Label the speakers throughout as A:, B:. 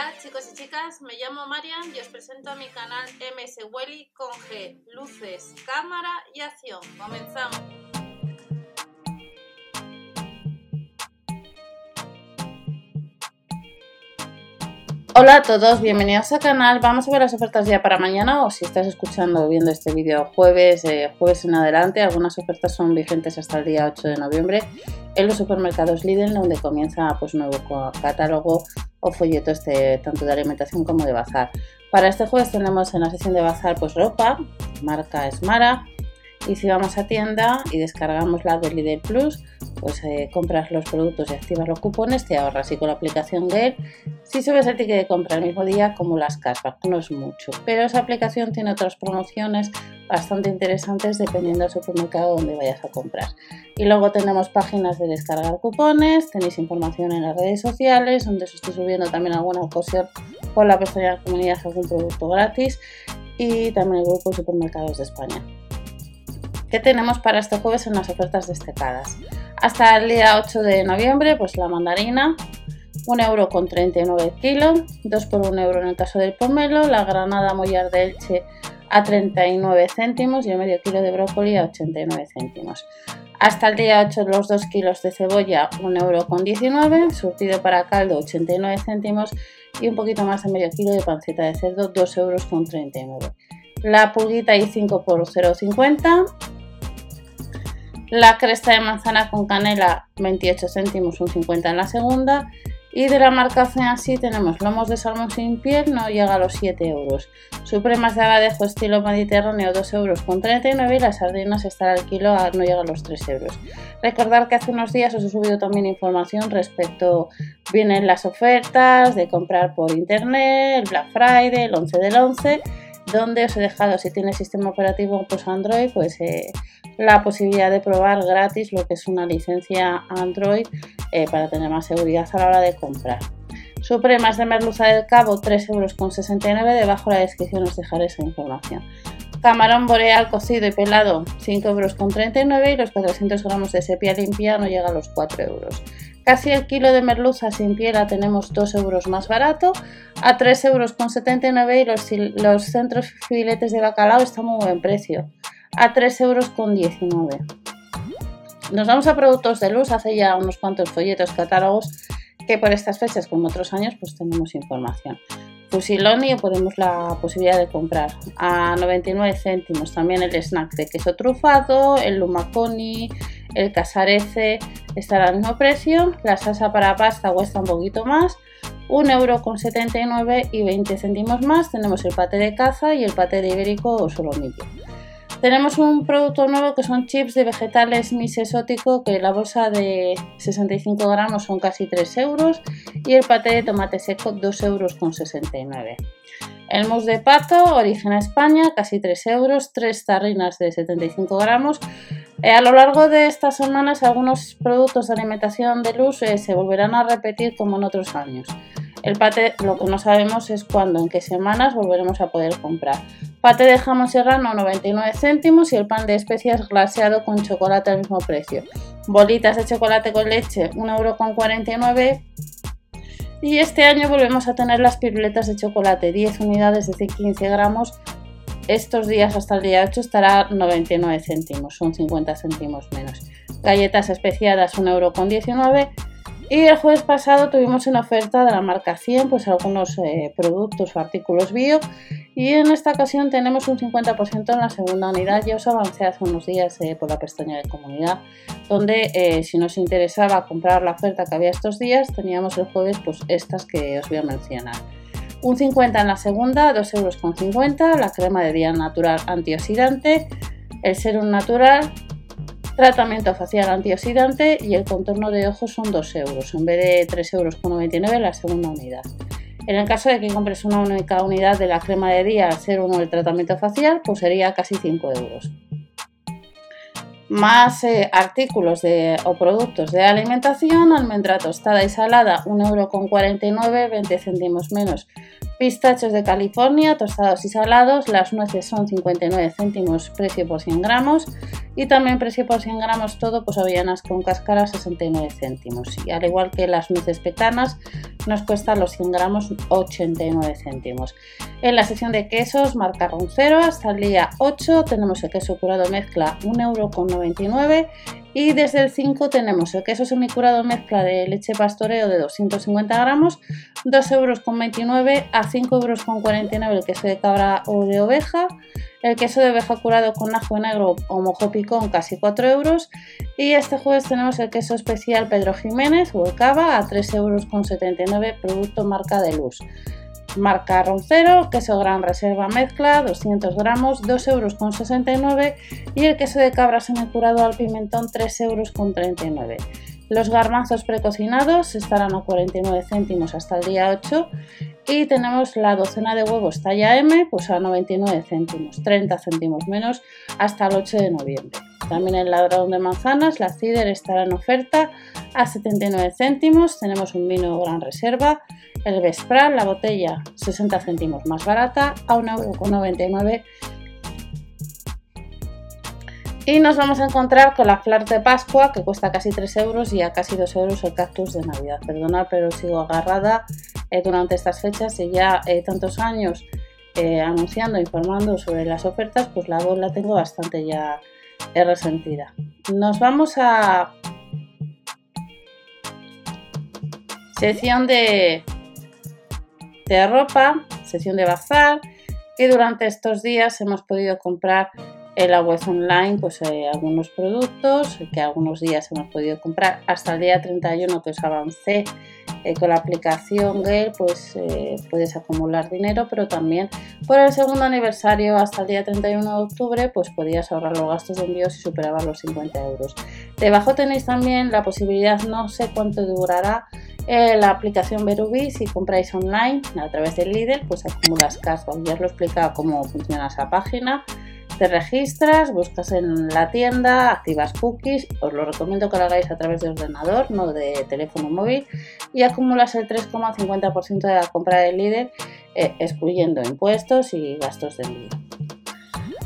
A: Hola chicos y chicas, me llamo Marian y os presento a mi canal MS Welly con G, luces, cámara y acción. Comenzamos. Hola a todos, bienvenidos al canal. Vamos a ver las ofertas ya para mañana o si estás escuchando o viendo este vídeo jueves, eh, jueves en adelante. Algunas ofertas son vigentes hasta el día 8 de noviembre en los supermercados Lidl, donde comienza pues nuevo catálogo o folletos de, tanto de alimentación como de bazar. Para este jueves tenemos en la sesión de bazar pues ropa, marca Esmara, y si vamos a tienda y descargamos la de Lidl Plus, pues eh, compras los productos y activas los cupones, te ahorras y con la aplicación de si subes el ticket de compra el mismo día como las cashback, no es mucho, pero esa aplicación tiene otras promociones bastante interesantes dependiendo del supermercado donde vayas a comprar. Y luego tenemos páginas de descargar cupones, tenéis información en las redes sociales donde os estoy subiendo también alguna ocasión por la pestaña de comunidad algún producto gratis y también el grupo de supermercados de España. ¿Qué tenemos para este jueves en las ofertas destacadas? Hasta el día 8 de noviembre, pues la mandarina, 1 euro con 39 kilos, 2 por 1 euro en el caso del pomelo, la granada mollar de Elche a 39 céntimos y el medio kilo de brócoli a 89 céntimos. Hasta el día 8 los 2 kilos de cebolla 1 euro con 19, surtido para caldo 89 céntimos y un poquito más de medio kilo de panceta de cerdo 2 euros con 39. La pulguita y 5 por 0,50 la cresta de manzana con canela 28 céntimos, un 50 en la segunda. Y de la marca así tenemos lomos de salmón sin piel, no llega a los 7 euros. Supremas de abadejo estilo mediterráneo 2 euros con 39 y las sardinas estará al kilo, no llega a los 3 euros. Recordar que hace unos días os he subido también información respecto, vienen las ofertas de comprar por internet, el Black Friday, el 11 del 11 donde os he dejado, si tienes sistema operativo pues Android, pues eh, la posibilidad de probar gratis lo que es una licencia Android eh, para tener más seguridad a la hora de comprar. Supremas de merluza del cabo 3,69 euros, debajo de la descripción os dejaré esa información. Camarón boreal cocido y pelado 5,39 euros y los 400 gramos de sepia limpia no llega a los 4 euros. Casi el kilo de merluza sin piel la tenemos 2 euros más barato, a 3,79 euros y los, los centros filetes de bacalao están muy buen precio, a 3,19 euros. Nos vamos a productos de luz, hace ya unos cuantos folletos catálogos que por estas fechas, como otros años, pues tenemos información. Fusiloni ponemos la posibilidad de comprar a 99 céntimos. También el snack de queso trufado, el lumaconi, el casarece estará al mismo precio. La salsa para pasta cuesta un poquito más, 1,79€ y 20 céntimos más. Tenemos el pate de caza y el pate de ibérico o solomillo. Tenemos un producto nuevo que son chips de vegetales mis exótico, que la bolsa de 65 gramos son casi 3 euros y el paté de tomate seco 2 euros con 69. El mousse de pato, origen España, casi 3 euros, 3 tarrinas de 75 gramos. Eh, a lo largo de estas semanas algunos productos de alimentación de luz se volverán a repetir como en otros años. El pate, lo que no sabemos es cuándo, en qué semanas volveremos a poder comprar. Pate de jamón serrano 99 céntimos y el pan de especias glaseado con chocolate al mismo precio. Bolitas de chocolate con leche 1,49€. Y este año volvemos a tener las piruletas de chocolate, 10 unidades de 15 gramos. Estos días hasta el día 8 estará 99 céntimos, son 50 céntimos menos. Galletas especiadas 1,19€ y el jueves pasado tuvimos en oferta de la marca 100 pues algunos eh, productos o artículos bio y en esta ocasión tenemos un 50% en la segunda unidad. Ya os avancé hace unos días eh, por la pestaña de comunidad donde eh, si nos interesaba comprar la oferta que había estos días teníamos el jueves pues estas que os voy a mencionar. Un 50 en la segunda, 2,50 euros, la crema de día natural antioxidante, el serum natural, tratamiento facial antioxidante y el contorno de ojos son 2 euros en vez de 3,99 euros la segunda unidad. En el caso de que compres una única unidad de la crema de día ser uno del tratamiento facial, pues sería casi 5 euros. Más eh, artículos de, o productos de alimentación, almendra tostada y salada, 1,49€, 20 céntimos menos Pistachos de California, tostados y salados, las nueces son 59 céntimos precio por 100 gramos y también precio por 100 gramos todo, pues avellanas con cáscara 69 céntimos. Y al igual que las nueces petanas, nos cuesta los 100 gramos 89 céntimos. En la sección de quesos, marca Roncero, hasta el día 8 tenemos el queso curado mezcla 1,99€ y desde el 5 tenemos el queso semicurado mezcla de leche pastoreo de 250 gramos, 2,29€ a 5,49€ el queso de cabra o de oveja, el queso de oveja curado con ajo negro o mojo picón casi 4 euros. Y este jueves tenemos el queso especial Pedro Jiménez o el cava a 3,79€ producto marca de luz marca Roncero, queso gran reserva mezcla, 200 gramos, 2,69 euros y el queso de cabra semicurado al pimentón, 3,39 euros. Los garbanzos precocinados estarán a 49 céntimos hasta el día 8 y tenemos la docena de huevos talla M pues a 99 céntimos, 30 céntimos menos hasta el 8 de noviembre. También el ladrón de manzanas, la cider estará en oferta a 79 céntimos. Tenemos un vino gran reserva, el Vespral, la botella 60 céntimos más barata a 1,99 y nos vamos a encontrar con la flor de Pascua que cuesta casi 3 euros y a casi 2 euros el cactus de Navidad. Perdona, pero sigo agarrada eh, durante estas fechas y ya eh, tantos años eh, anunciando, informando sobre las ofertas, pues la voz la tengo bastante ya resentida. Nos vamos a sección de, de ropa, sección de bazar, y durante estos días hemos podido comprar en la web online pues eh, algunos productos que algunos días hemos podido comprar hasta el día 31 que os avancé eh, con la aplicación Gale pues eh, puedes acumular dinero pero también por el segundo aniversario hasta el día 31 de octubre pues podías ahorrar los gastos de envío si superabas los 50 euros. Debajo tenéis también la posibilidad no sé cuánto durará la aplicación Verubi si compráis online a través del líder pues acumulas cashback ya os lo he explicado cómo funciona esa página te registras, buscas en la tienda, activas cookies, os lo recomiendo que lo hagáis a través de ordenador, no de teléfono móvil, y acumulas el 3,50% de la compra del líder, eh, excluyendo impuestos y gastos de envío.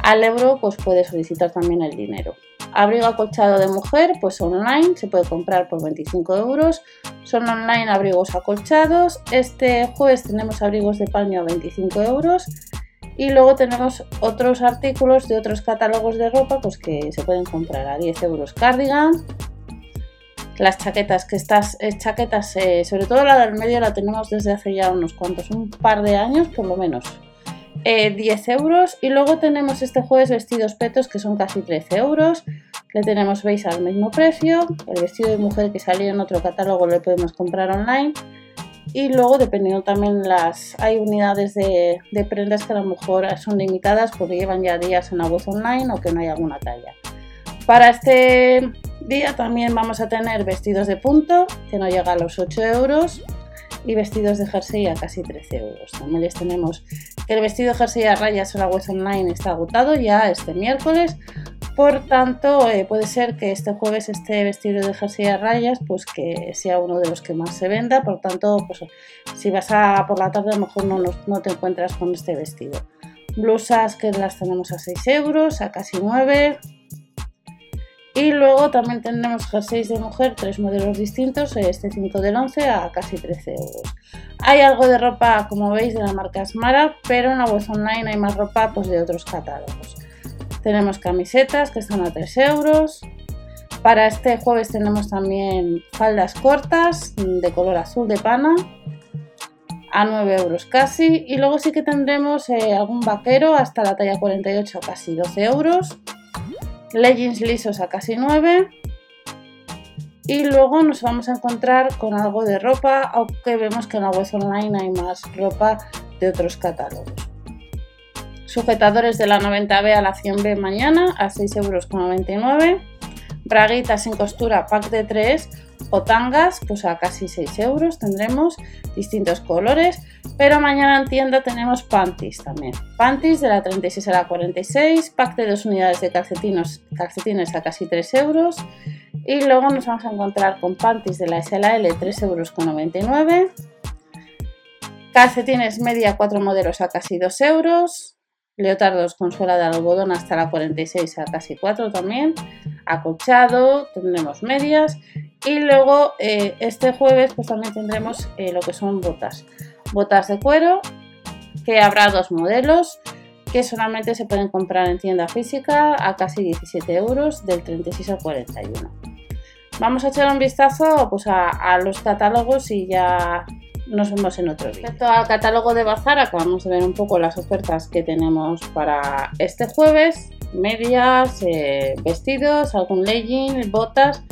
A: Al euro, pues puedes solicitar también el dinero. Abrigo acolchado de mujer, pues online, se puede comprar por 25 euros. Son online abrigos acolchados. Este jueves tenemos abrigos de paño a 25 euros y luego tenemos otros artículos de otros catálogos de ropa pues que se pueden comprar a 10 euros cardigan. Las chaquetas, que estas eh, chaquetas, eh, sobre todo la del medio, la tenemos desde hace ya unos cuantos, un par de años por lo menos. 10 eh, euros y luego tenemos este jueves vestidos petos que son casi 13 euros le tenemos veis al mismo precio el vestido de mujer que salió en otro catálogo lo podemos comprar online y luego dependiendo también las hay unidades de, prendas que a lo mejor son limitadas porque llevan ya días en la web online o que no hay alguna talla para este día también vamos a tener vestidos de punto que no llega a los 8 euros y vestidos de jersey a casi 13 euros. También les tenemos que el vestido de jersey a rayas en la web online está agotado ya este miércoles, por tanto, eh, puede ser que este jueves este vestido de jersey a rayas, pues que sea uno de los que más se venda. Por tanto, pues si vas a por la tarde, a lo mejor no, no te encuentras con este vestido. Blusas que las tenemos a 6 euros, a casi 9. Y luego también tenemos jerseys de mujer, tres modelos distintos, este 5 del 11 a casi 13 euros. Hay algo de ropa, como veis, de la marca Smara, pero en la web online hay más ropa pues, de otros catálogos. Tenemos camisetas que están a 3 euros. Para este jueves tenemos también faldas cortas de color azul de pana a 9 euros casi. Y luego sí que tendremos eh, algún vaquero hasta la talla 48 a casi 12 euros. Leggings lisos a casi 9. Y luego nos vamos a encontrar con algo de ropa, aunque vemos que en la web online hay más ropa de otros catálogos. Sujetadores de la 90B a la 100B mañana a 6,99 euros. Braguitas sin costura pack de 3 o tangas pues a casi 6 euros tendremos distintos colores. Pero mañana en tienda tenemos panties también. Panties de la 36 a la 46, pack de 2 unidades de calcetines, calcetines a casi 3 euros. Y luego nos vamos a encontrar con panties de la SLL 3,99 euros Calcetines media 4 modelos a casi 2 euros. Leotardos con suela de algodón hasta la 46 a casi 4 también. Acolchado, tendremos medias. Y luego eh, este jueves pues también tendremos eh, lo que son botas. Botas de cuero, que habrá dos modelos que solamente se pueden comprar en tienda física a casi 17 euros del 36 al 41. Vamos a echar un vistazo pues, a, los catálogos y ya nos vemos en otro vídeo. Respecto al catálogo de Bazar, acabamos de ver un poco las ofertas que tenemos para este jueves. Medias, eh, vestidos, algún legging, botas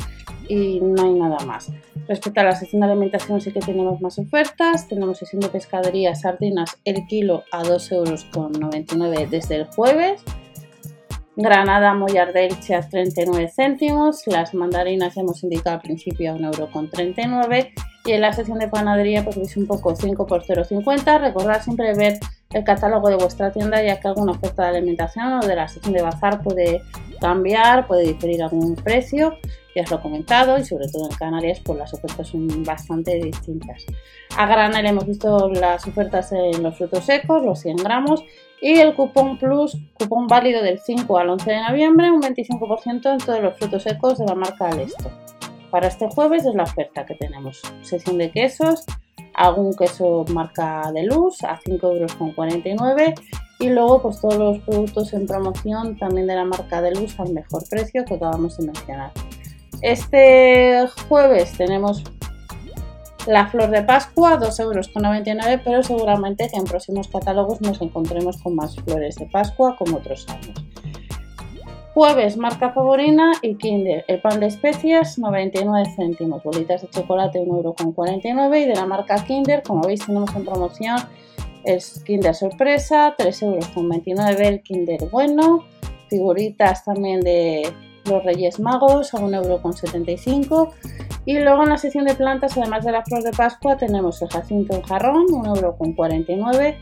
A: y no hay nada más. Respecto a la sección de alimentación sí que tenemos más ofertas. Tenemos sección de pescadería, sardinas, el kilo a 2,99 euros desde el jueves. Granada Mollar de Elche a 39 céntimos. Las mandarinas hemos indicado al principio a 1,39 euros. Y en la sección de panadería pues veis un poco 5 por 0,50. Recordad siempre ver el catálogo de vuestra tienda ya que alguna oferta de alimentación o de la sección de bazar puede cambiar, puede diferir algún precio ya os lo he comentado y sobre todo en Canarias pues las ofertas son bastante distintas. A granel hemos visto las ofertas en los frutos secos, los 100 gramos y el cupón plus, cupón válido del 5 al 11 de noviembre, un 25% en todos los frutos secos de la marca Alesto. Para este jueves es la oferta que tenemos. Sección de quesos, algún queso marca de luz a 5,49 euros y luego pues todos los productos en promoción también de la marca de luz al mejor precio que acabamos de mencionar. Este jueves tenemos la flor de Pascua, 2,99 euros, pero seguramente que en próximos catálogos nos encontremos con más flores de Pascua como otros años. Jueves, marca favorina y Kinder. El pan de especias, 99 céntimos. Bolitas de chocolate, 1,49 euros. Y de la marca Kinder, como veis, tenemos en promoción el Kinder Sorpresa, 3,29 euros el Kinder Bueno. Figuritas también de los Reyes Magos a 1,75€ y luego en la sección de plantas, además de la flor de Pascua, tenemos el jacinto en jarrón, 1,49€,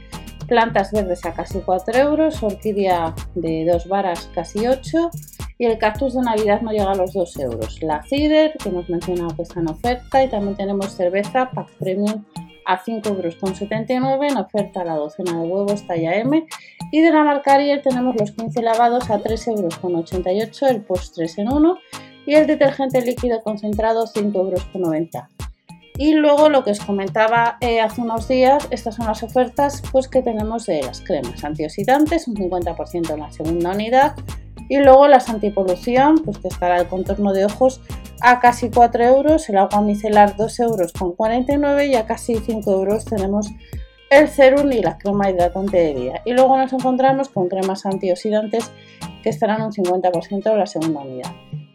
A: plantas verdes a casi 4 euros, orquídea de 2 varas casi 8 y el cactus de Navidad no llega a los 2 euros. La cider, que hemos mencionado que está en oferta, y también tenemos cerveza Pack Premium a 5,79 euros en oferta la docena de huevos talla M y de la marca Ariel tenemos los 15 lavados a 3,88 euros el post 3 en 1 y el detergente líquido concentrado 5,90 euros. Y luego lo que os comentaba eh, hace unos días, estas son las ofertas pues, que tenemos de las cremas antioxidantes, un 50% en la segunda unidad, y luego las antipolución, pues que estará el contorno de ojos a casi 4 euros, el agua micelar 2 euros con 49 y a casi 5 euros tenemos el serum y la crema hidratante de día. Y luego nos encontramos con cremas antioxidantes que estarán un 50% en la segunda unidad.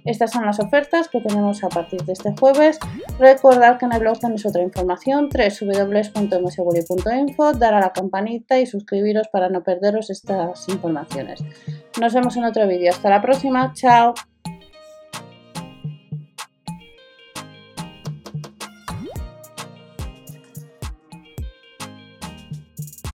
A: Estas son las ofertas que tenemos a partir de este jueves. Recordad que en el blog tenéis otra información, www.mseguri.info, dar a la campanita y suscribiros para no perderos estas informaciones. Nos vemos en otro vídeo. Hasta la próxima. Chao.